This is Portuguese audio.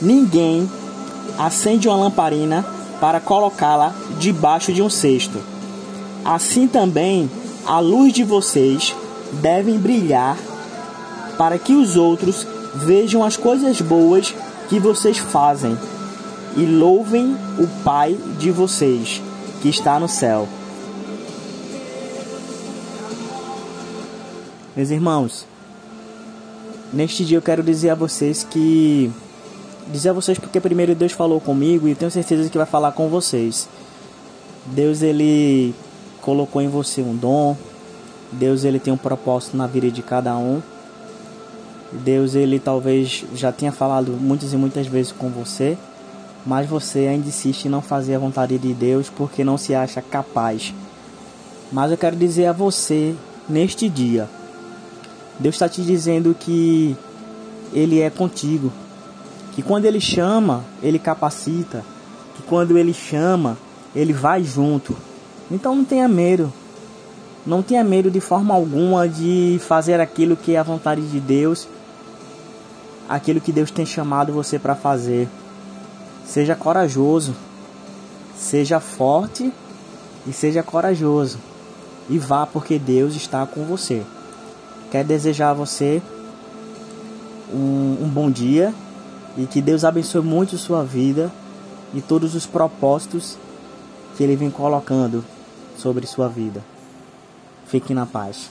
Ninguém acende uma lamparina para colocá-la debaixo de um cesto. Assim também a luz de vocês deve brilhar para que os outros vejam as coisas boas que vocês fazem e louvem o Pai de vocês que está no céu. Meus irmãos, neste dia eu quero dizer a vocês que dizer a vocês porque primeiro Deus falou comigo e tenho certeza que vai falar com vocês. Deus ele colocou em você um dom. Deus ele tem um propósito na vida de cada um. Deus ele talvez já tenha falado muitas e muitas vezes com você, mas você ainda insiste em não fazer a vontade de Deus porque não se acha capaz. Mas eu quero dizer a você neste dia, Deus está te dizendo que Ele é contigo, que quando Ele chama, Ele capacita, que quando Ele chama, Ele vai junto. Então não tenha medo, não tenha medo de forma alguma de fazer aquilo que é a vontade de Deus aquilo que Deus tem chamado você para fazer. Seja corajoso, seja forte e seja corajoso. E vá porque Deus está com você. Quer desejar a você um, um bom dia e que Deus abençoe muito sua vida e todos os propósitos que Ele vem colocando sobre sua vida. Fique na paz.